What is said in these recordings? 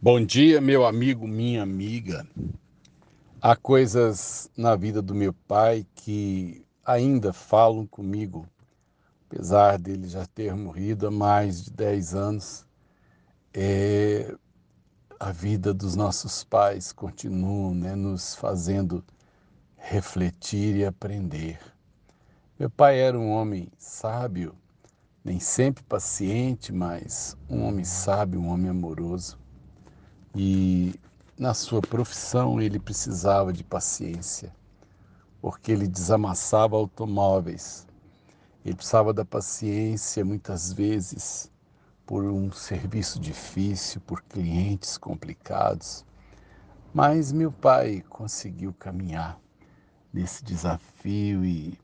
Bom dia, meu amigo, minha amiga. Há coisas na vida do meu pai que ainda falam comigo, apesar dele já ter morrido há mais de 10 anos. É, a vida dos nossos pais continua né, nos fazendo refletir e aprender. Meu pai era um homem sábio, nem sempre paciente, mas um homem sábio, um homem amoroso. E na sua profissão ele precisava de paciência, porque ele desamassava automóveis. Ele precisava da paciência muitas vezes por um serviço difícil, por clientes complicados. Mas meu pai conseguiu caminhar nesse desafio e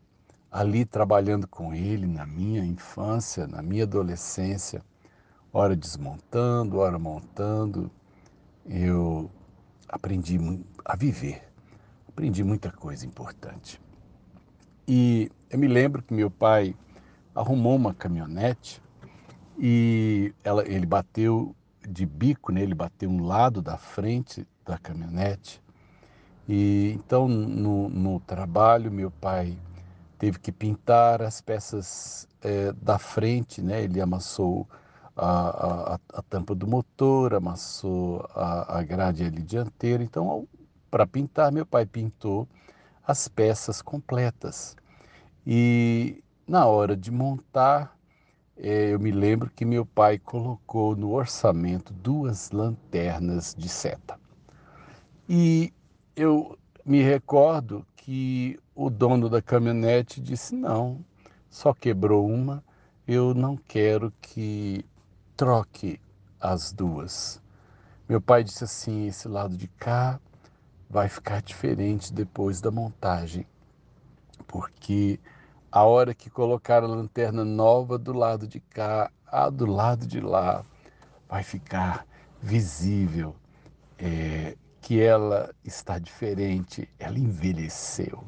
ali trabalhando com ele na minha infância, na minha adolescência, ora desmontando, ora montando, eu aprendi a viver, aprendi muita coisa importante. E eu me lembro que meu pai arrumou uma caminhonete e ela, ele bateu de bico, né? ele bateu um lado da frente da caminhonete. E então no, no trabalho meu pai teve que pintar as peças é, da frente, né? ele amassou a, a, a tampa do motor, amassou a, a grade ali dianteira. Então, para pintar, meu pai pintou as peças completas. E na hora de montar, é, eu me lembro que meu pai colocou no orçamento duas lanternas de seta. E eu me recordo que o dono da caminhonete disse: não, só quebrou uma, eu não quero que troque as duas. Meu pai disse assim: esse lado de cá vai ficar diferente depois da montagem, porque a hora que colocar a lanterna nova do lado de cá, a do lado de lá, vai ficar visível é, que ela está diferente, ela envelheceu.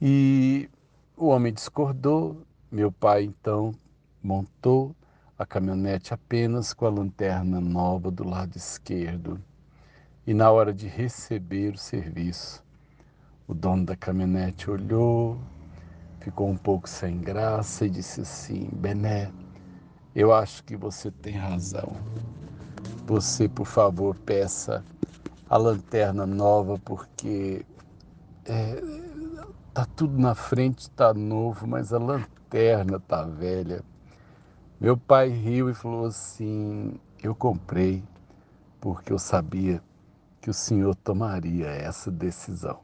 E o homem discordou, meu pai então montou a caminhonete apenas com a lanterna nova do lado esquerdo. E na hora de receber o serviço, o dono da caminhonete olhou, ficou um pouco sem graça e disse assim: Bené, eu acho que você tem razão. Você, por favor, peça a lanterna nova, porque é, tá tudo na frente, tá novo, mas a lanterna tá velha. Meu pai riu e falou assim: Eu comprei porque eu sabia que o senhor tomaria essa decisão.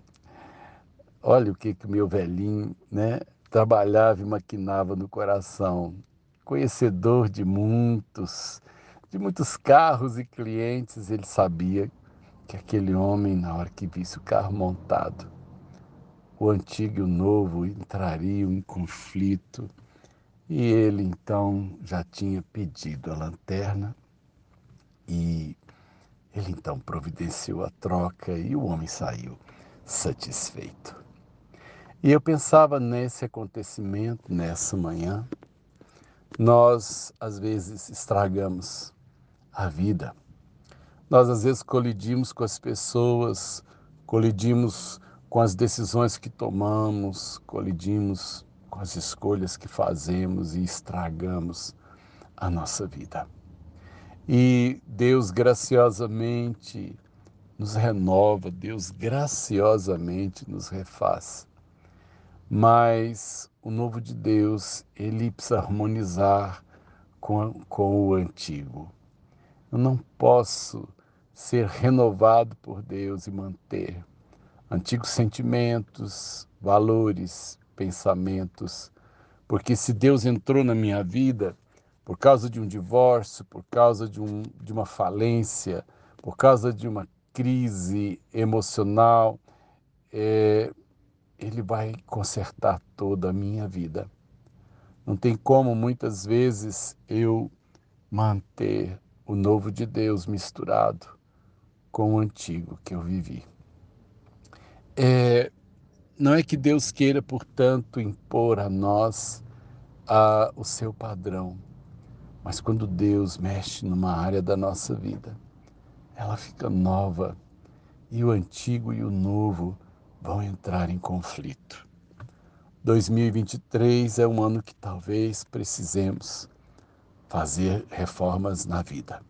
Olha o que que meu velhinho, né, trabalhava e maquinava no coração, conhecedor de muitos, de muitos carros e clientes, ele sabia que aquele homem, na hora que visse o carro montado, o antigo e o novo entrariam em conflito e ele então já tinha pedido a lanterna e ele então providenciou a troca e o homem saiu satisfeito. E eu pensava nesse acontecimento, nessa manhã. Nós, às vezes, estragamos a vida. Nós, às vezes, colidimos com as pessoas, colidimos com as decisões que tomamos, colidimos com as escolhas que fazemos e estragamos a nossa vida. E Deus graciosamente nos renova, Deus graciosamente nos refaz. Mas o novo de Deus, ele precisa harmonizar com, com o antigo. Eu não posso ser renovado por Deus e manter antigos sentimentos, valores, pensamentos, porque se Deus entrou na minha vida por causa de um divórcio, por causa de, um, de uma falência, por causa de uma crise emocional, é, Ele vai consertar toda a minha vida. Não tem como muitas vezes eu manter o novo de Deus misturado com o antigo que eu vivi. É, não é que Deus queira, portanto, impor a nós a, o seu padrão, mas quando Deus mexe numa área da nossa vida, ela fica nova e o antigo e o novo vão entrar em conflito. 2023 é um ano que talvez precisemos fazer reformas na vida.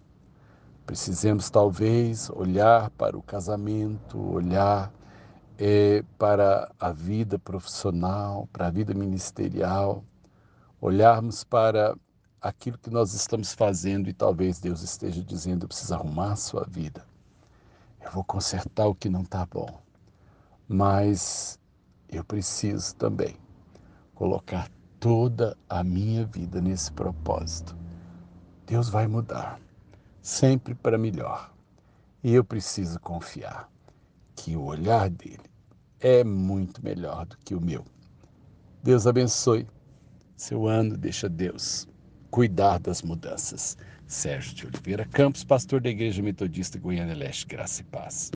Precisemos talvez olhar para o casamento, olhar é, para a vida profissional, para a vida ministerial, olharmos para aquilo que nós estamos fazendo e talvez Deus esteja dizendo: precisa arrumar a sua vida. Eu vou consertar o que não está bom, mas eu preciso também colocar toda a minha vida nesse propósito. Deus vai mudar sempre para melhor. E eu preciso confiar que o olhar dele é muito melhor do que o meu. Deus abençoe. Seu ano, deixa Deus cuidar das mudanças. Sérgio de Oliveira Campos, pastor da Igreja Metodista Goiânia Leste, graça e paz.